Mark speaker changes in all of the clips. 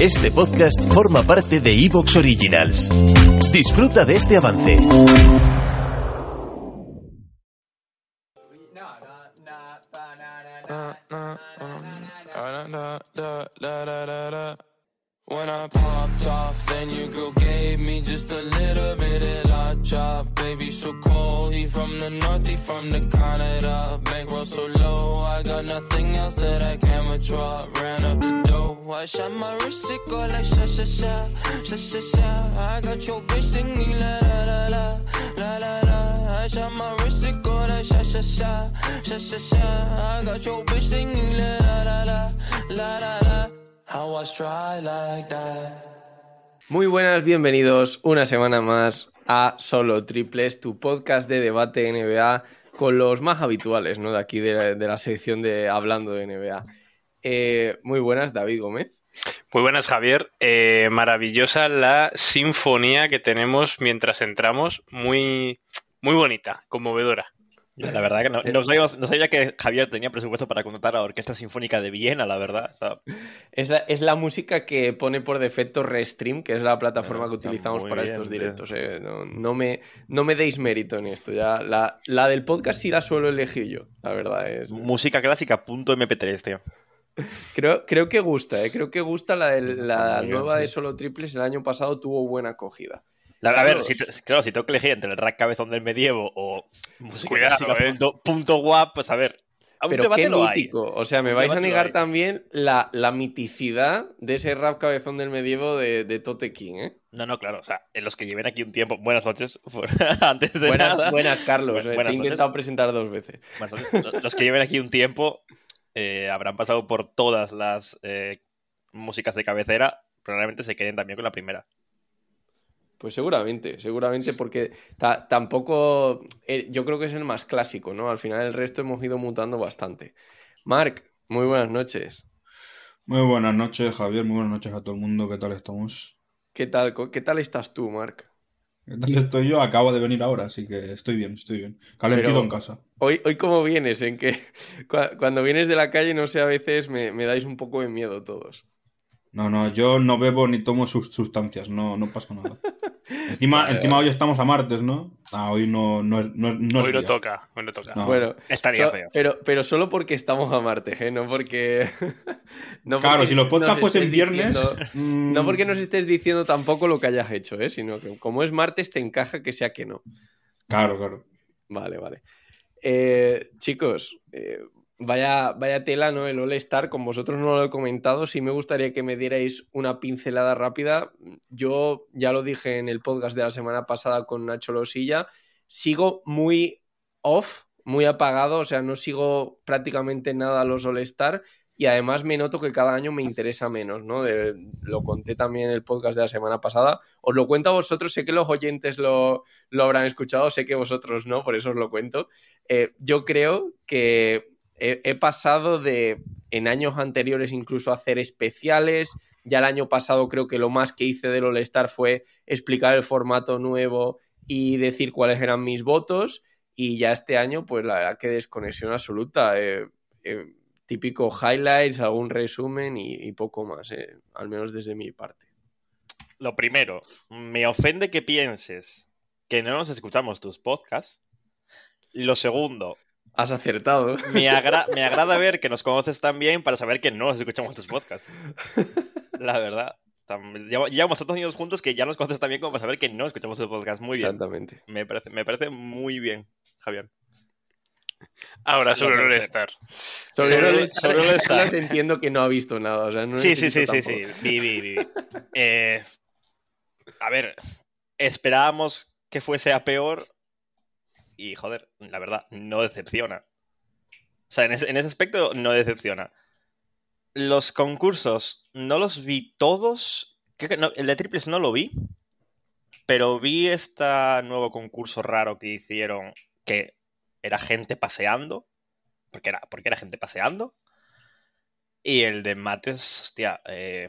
Speaker 1: Este podcast forma parte de Evox Originals. Disfruta de este avance.
Speaker 2: When I popped off, then your girl gave me just a little bit of la chop. Baby, so cold. He from the north, he from the Canada.
Speaker 3: Muy buenas, bienvenidos una semana más a Solo Triples, tu podcast de debate NBA con los más habituales, ¿no? De aquí de la, sección de Hablando de NBA. Eh, muy buenas, David Gómez.
Speaker 4: Muy buenas, Javier. Eh, maravillosa la sinfonía que tenemos mientras entramos. Muy, muy bonita, conmovedora.
Speaker 5: La verdad que no, no, sabíamos- no sabía que Javier tenía presupuesto para contratar a la Orquesta Sinfónica de Viena, la verdad. O sea,
Speaker 3: Es la, es la música que pone por defecto Restream, que es la plataforma
Speaker 5: Ah,
Speaker 3: que utilizamos para
Speaker 5: bien,
Speaker 3: estos directos. eh. No, me, no me deis mérito en esto. Ya, la, la del podcast sí la suelo elegir yo, la verdad es.
Speaker 5: música clásica punto MP3, tío.
Speaker 3: Creo, creo que gusta, ¿eh? creo que gusta la, la nueva de. Solo Triples. El año pasado tuvo buena acogida.
Speaker 5: La- a ver,
Speaker 3: Carlos.
Speaker 5: si, te- claro, si tengo que elegir entre el rap cabezón del medievo o música
Speaker 4: Cuidado,
Speaker 5: clásica
Speaker 4: eh.
Speaker 5: punto, punto guap, pues a ver. A un
Speaker 3: Pero qué
Speaker 5: lo hay.
Speaker 3: mítico. O sea, me vais a negar también la, la miticidad de ese rap cabezón del medievo de, de Tote King, ¿eh?
Speaker 5: No, no, claro. O sea, en los que lleven aquí un tiempo. Buenas noches. por- Antes de
Speaker 3: Buenas,
Speaker 5: nada.
Speaker 3: buenas, Carlos. Eh,
Speaker 5: buenas
Speaker 3: Te he
Speaker 5: noches.
Speaker 3: intentado presentar dos veces.
Speaker 5: Buenas noches. Los- Los que lleven aquí un tiempo eh, habrán pasado por todas las eh, músicas de cabecera. Probablemente se queden también con la primera.
Speaker 3: Pues seguramente, seguramente porque ta- tampoco, eh, yo creo que es el más clásico, ¿no? Al final el resto hemos ido mutando bastante. Marc, muy buenas noches.
Speaker 6: Muy buenas noches, Javier. Muy buenas noches a todo el mundo. ¿Qué tal estamos?
Speaker 3: ¿Qué tal, qué tal estás tú, Marc?
Speaker 6: ¿Qué tal estoy yo? Acabo de venir ahora, así que estoy bien, estoy bien. Calentito
Speaker 3: Pero-
Speaker 6: en casa.
Speaker 3: Hoy, hoy ¿cómo vienes? En que cua- cuando vienes de la calle, no sé, a veces me, me dais un poco de miedo todos.
Speaker 6: No, no, yo no bebo ni tomo sus sustancias, no, no pasa nada. Encima,
Speaker 3: Vale,
Speaker 6: encima hoy estamos a martes, ¿no? Ah, hoy no, no, no,
Speaker 4: hoy no toca, hoy no toca.
Speaker 6: No.
Speaker 3: Bueno,
Speaker 5: Estaría
Speaker 3: so-
Speaker 5: feo.
Speaker 3: pero, pero solo porque estamos a martes, ¿eh? No porque... no
Speaker 6: Claro,
Speaker 3: porque
Speaker 6: si los podcasts fuesen viernes.
Speaker 3: diciendo-
Speaker 6: mm,
Speaker 3: No porque nos estés diciendo tampoco lo que hayas hecho, ¿eh? Sino que como es martes te encaja que sea que no.
Speaker 6: Claro, claro.
Speaker 3: Vale, vale. Eh, chicos, eh, vaya, vaya tela, ¿no? El All-Star, con vosotros no lo he comentado, sí me gustaría que me dierais una pincelada rápida. Yo ya lo dije en el podcast de la semana pasada con Nacho Losilla, sigo muy off, muy apagado, o sea, no sigo prácticamente nada a los All-Star y además me noto que cada año me interesa menos, ¿no? Lo conté también en el podcast de la semana pasada. Os lo cuento a vosotros, sé que los oyentes lo, lo habrán escuchado, sé que vosotros no, por eso os lo cuento. Eh, yo creo que he, pasado de, en años anteriores incluso, hacer especiales. Ya el año pasado creo que lo más que hice del All-Star fue explicar el formato nuevo y decir cuáles eran mis votos. Y ya este año, pues la verdad que desconexión absoluta. Eh, eh, típico highlights, algún resumen y, y poco más, eh, al menos desde mi parte.
Speaker 5: Lo primero, me ofende que pienses que no nos escuchamos tus podcasts. Lo segundo,
Speaker 3: Has acertado.
Speaker 5: me, agra- me agrada ver que nos conoces tan bien para saber que no nos escuchamos tus podcasts. La verdad. Llevamos tantos años juntos que ya nos conoces tan bien como para saber que no escuchamos tus podcasts. Muy bien.
Speaker 3: Exactamente.
Speaker 5: Me parece, me parece muy bien, Javier.
Speaker 4: Ahora, sobre el. All-Star.
Speaker 3: Sobre,
Speaker 5: Sobre-
Speaker 3: el All-Star. Carlos entiendo que no ha visto nada. O sea, no
Speaker 5: Sí, sí, sí, sí, sí. Vi, vi, vi. Eh, a ver, esperábamos que fuese a peor y, joder, la verdad, no decepciona. O sea, en ese, en ese aspecto no decepciona. los concursos no los vi todos. El de triples no lo vi. Pero vi este nuevo concurso raro que hicieron que era gente paseando. Porque era, porque era gente paseando. Y el de mates, hostia, eh,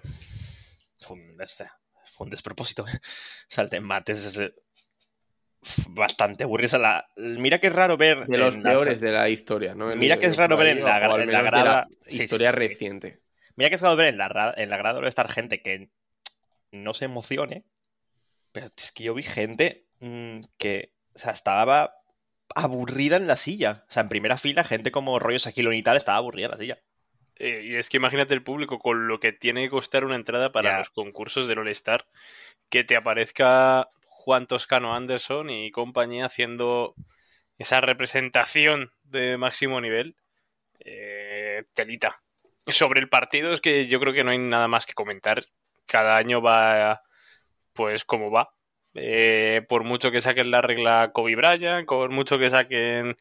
Speaker 5: fue, un, este, fue un despropósito. O sea, el de mates es eh, bastante sea, la- mira que es raro ver.
Speaker 3: De los peores de la historia, ¿no? En-
Speaker 5: Mira que es raro ver en la
Speaker 3: o al
Speaker 5: gra- en la
Speaker 3: menos de
Speaker 5: grada-
Speaker 3: historia
Speaker 5: sí, sí.
Speaker 3: reciente.
Speaker 5: Mira que es raro ver en la, en la grada de estar gente que no se emocione. Pero es que yo vi gente mm, que, o sea, estaba aburrida en la silla. O sea, en primera fila, gente como rollo Saquilón y tal estaba aburrida en la silla.
Speaker 4: Eh, y es que imagínate el público con lo que tiene que costar una entrada para
Speaker 5: Ya.
Speaker 4: los concursos del All-Star. Que te aparezca Juan Toscano Anderson y compañía haciendo esa representación de máximo nivel. Eh, telita. Sobre el partido es que yo creo que no hay nada más que comentar. Cada año va pues como va. Eh, por mucho que saquen la regla Kobe Bryant, por mucho que saquen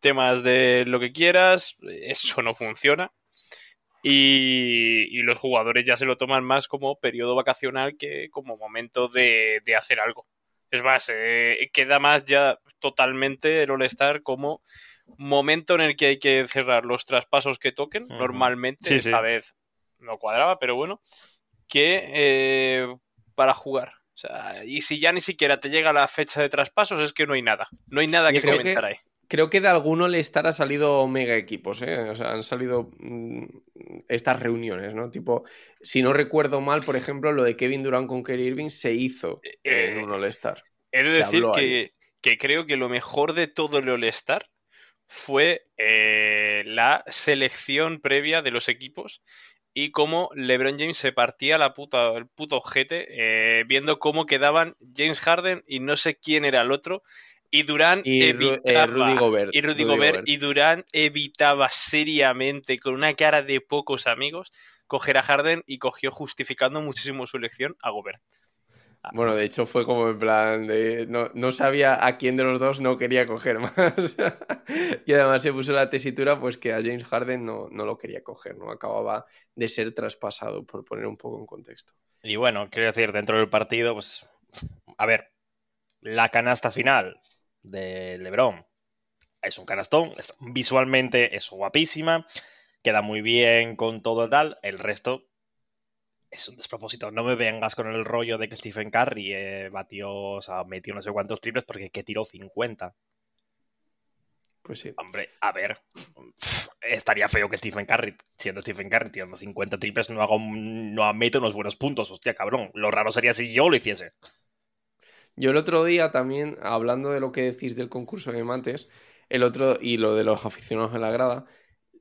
Speaker 4: temas de lo que quieras, eso no funciona. Y, los jugadores ya se lo toman más como periodo vacacional que como momento de hacer algo. Es más, eh, queda más ya totalmente el All-Star como momento en el que hay que cerrar los traspasos que toquen. Normalmente,
Speaker 5: Sí,
Speaker 4: esta
Speaker 5: sí.
Speaker 4: vez no cuadraba, pero bueno, que eh, para jugar. O sea, y si ya ni siquiera te llega la fecha de traspasos, es que no hay nada. No hay nada
Speaker 3: Yo
Speaker 4: que comentar ahí.
Speaker 3: Creo que de alguno le estar ha salido mega equipos, ¿eh? O sea, han salido mm, estas reuniones, ¿no? Tipo, si no recuerdo mal, por ejemplo, lo de Kevin Durant con Kyrie Irving se hizo
Speaker 4: Eh,
Speaker 3: en un All-Star.
Speaker 4: He de
Speaker 3: Se
Speaker 4: decir que creo que lo mejor de todo el All-Star fue eh, la selección previa de los equipos y cómo LeBron James se partía la puta, el puto ojete eh, viendo cómo quedaban James Harden y no sé quién era el otro. Y
Speaker 3: Ru- eh,
Speaker 4: evitaba,
Speaker 3: Rudy Gobert.
Speaker 4: y Rudy
Speaker 3: Rudy
Speaker 4: Gobert,
Speaker 3: Gobert.
Speaker 4: y Durant evitaba seriamente, con una cara de pocos amigos, coger a Harden y cogió justificando muchísimo su elección a Gobert.
Speaker 3: Bueno, de hecho fue como en plan de... No, no sabía a quién de los dos no quería coger más. y además se puso la tesitura pues que a James Harden no, no lo quería coger, ¿no? Acababa de ser traspasado, por poner un poco en contexto.
Speaker 5: Y bueno, quiero decir, dentro del partido, pues. A ver, la canasta final de LeBron es un canastón. Visualmente es guapísima. Queda muy bien con todo tal. El resto es un despropósito. No me vengas con el rollo de que Stephen Curry eh, batió, o sea, metió no sé cuántos triples porque que tiró 50.
Speaker 3: Pues sí.
Speaker 5: Hombre, a ver, estaría feo que Stephen Curry, siendo Stephen Curry, tirando 50 triples, no haga un- no mete unos buenos puntos. Hostia, cabrón. Lo raro sería si yo lo hiciese.
Speaker 3: Yo el otro día también, hablando de lo que decís del concurso de mates, el otro y lo de los aficionados en la grada,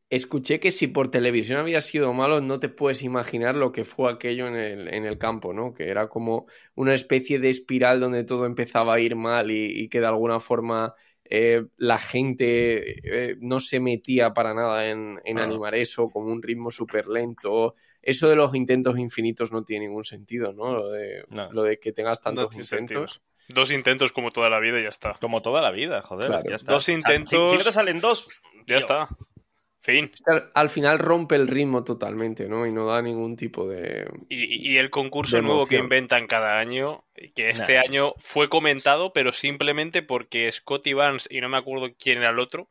Speaker 3: escuché que si por televisión había sido malo, no te puedes imaginar lo que fue aquello en el, en el campo, ¿no? Que era como una especie de espiral donde todo empezaba a ir mal y, y que de alguna forma eh, la gente eh, no se metía para nada en, en
Speaker 5: Ah.
Speaker 3: animar eso, como un ritmo súper lento. Eso de los intentos infinitos no tiene ningún sentido, ¿no? Lo de,
Speaker 5: No.
Speaker 3: lo de que tengas tantos
Speaker 4: No
Speaker 3: intentos.
Speaker 4: Dos intentos como toda la vida y ya está.
Speaker 5: Como toda la vida, joder.
Speaker 3: Claro.
Speaker 5: ya está.
Speaker 4: Dos
Speaker 5: O sea, si-
Speaker 4: intentos-
Speaker 5: Si, no te salen dos,
Speaker 4: Ya
Speaker 5: tío,
Speaker 4: está. Fin.
Speaker 3: Al, al final rompe el ritmo totalmente, ¿no? Y no da ningún tipo de...
Speaker 4: Y, y el concurso nuevo que inventan cada año, que este
Speaker 5: Nah.
Speaker 4: año fue comentado, pero simplemente porque Scotty Barnes y no me acuerdo quién era el otro,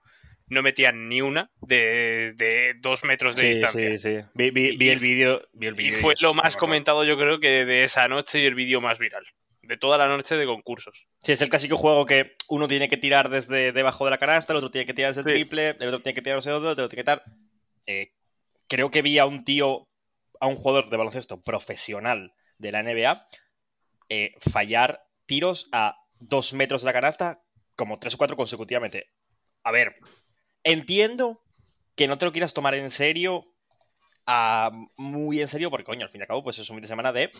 Speaker 4: no metían ni una de, de dos metros de
Speaker 5: Sí,
Speaker 4: distancia.
Speaker 5: sí, sí. Vi, vi- el vídeo. vi el
Speaker 4: Y fue lo más comentado, yo creo, que de esa noche y el vídeo más viral. De toda la noche de concursos.
Speaker 5: Sí, es el clásico juego que uno tiene que tirar desde debajo de la canasta, el otro tiene que tirar desde el triple, el otro tiene que tirar sé dónde, el otro tiene que tirar. Eh, creo que vi a un tío, a un jugador de baloncesto profesional de la NBA, eh, fallar tiros a dos metros de la canasta como tres o cuatro consecutivamente. A ver, entiendo que no te lo quieras tomar en serio, a- muy en serio, porque coño, al fin y al cabo, pues es un fin de semana de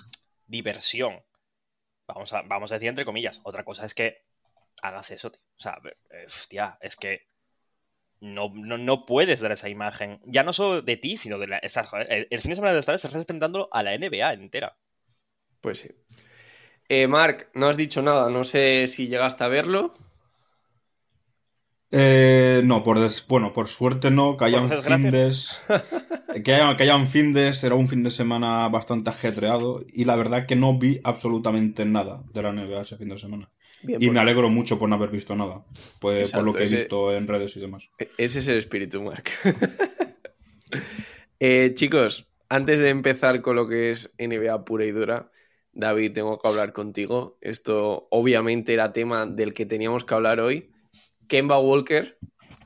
Speaker 5: diversión. Vamos a, vamos a decir entre comillas. Otra cosa es que hagas eso, tío. O sea, eh, hostia, es que no, no, no puedes dar esa imagen. Ya no solo de ti, sino de la. esa- el, fin de semana de estar estás representando a la NBA entera.
Speaker 3: Pues sí. Eh, Marc, no has dicho nada, no sé si llegaste a verlo.
Speaker 6: Eh, no, por des- bueno, por suerte no, que hayan
Speaker 5: Por desgracia.
Speaker 6: findes. Que hayan, que hayan findes, era un fin de semana bastante ajetreado y la verdad que no vi absolutamente nada de la NBA ese fin de semana.
Speaker 3: Bien,
Speaker 6: Y me alegro mucho por no haber visto nada, pues, por lo que he visto en redes y demás.
Speaker 3: E- Ese es el espíritu, Mark. Eh, chicos, antes de empezar con lo que es NBA pura y dura, David, tengo que hablar contigo. Esto obviamente era tema del que teníamos que hablar hoy. Kemba Walker,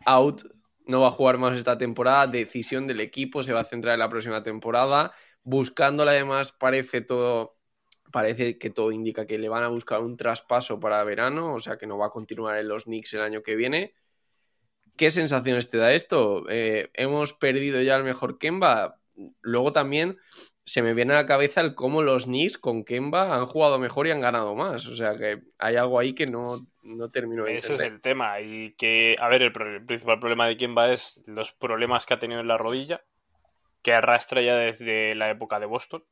Speaker 3: out, no va a jugar más esta temporada, decisión del equipo, se va a centrar en la próxima temporada. Buscándola además parece todo, parece que todo indica que le van a buscar un traspaso para verano, o sea que no va a continuar en los Knicks el año que viene. ¿Qué sensaciones te da esto? Eh, hemos perdido ya el mejor Kemba. Luego también se me viene a la cabeza el cómo los Knicks con Kemba han jugado mejor y han ganado más. O sea que hay algo ahí que no, no termino de
Speaker 4: Ese es
Speaker 3: entender.
Speaker 4: el tema. Y que, a ver, el, pro- el principal problema de Kemba es los problemas que ha tenido en la rodilla, que arrastra ya desde la época de Boston.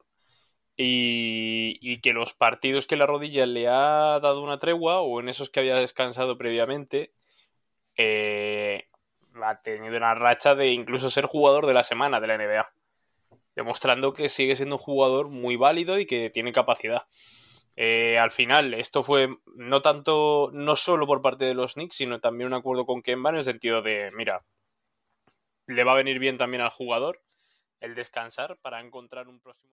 Speaker 4: Y, y que los partidos que la rodilla le ha dado una tregua, o en esos que había descansado previamente, eh, ha tenido una racha de incluso ser jugador de la semana de la NBA. Demostrando que sigue siendo un jugador muy válido y que tiene capacidad. Eh, al final, esto fue no tanto, no solo por parte de los Knicks, sino también un acuerdo con Kemba en el sentido de, mira, le va a venir bien también al jugador el descansar para encontrar un próximo.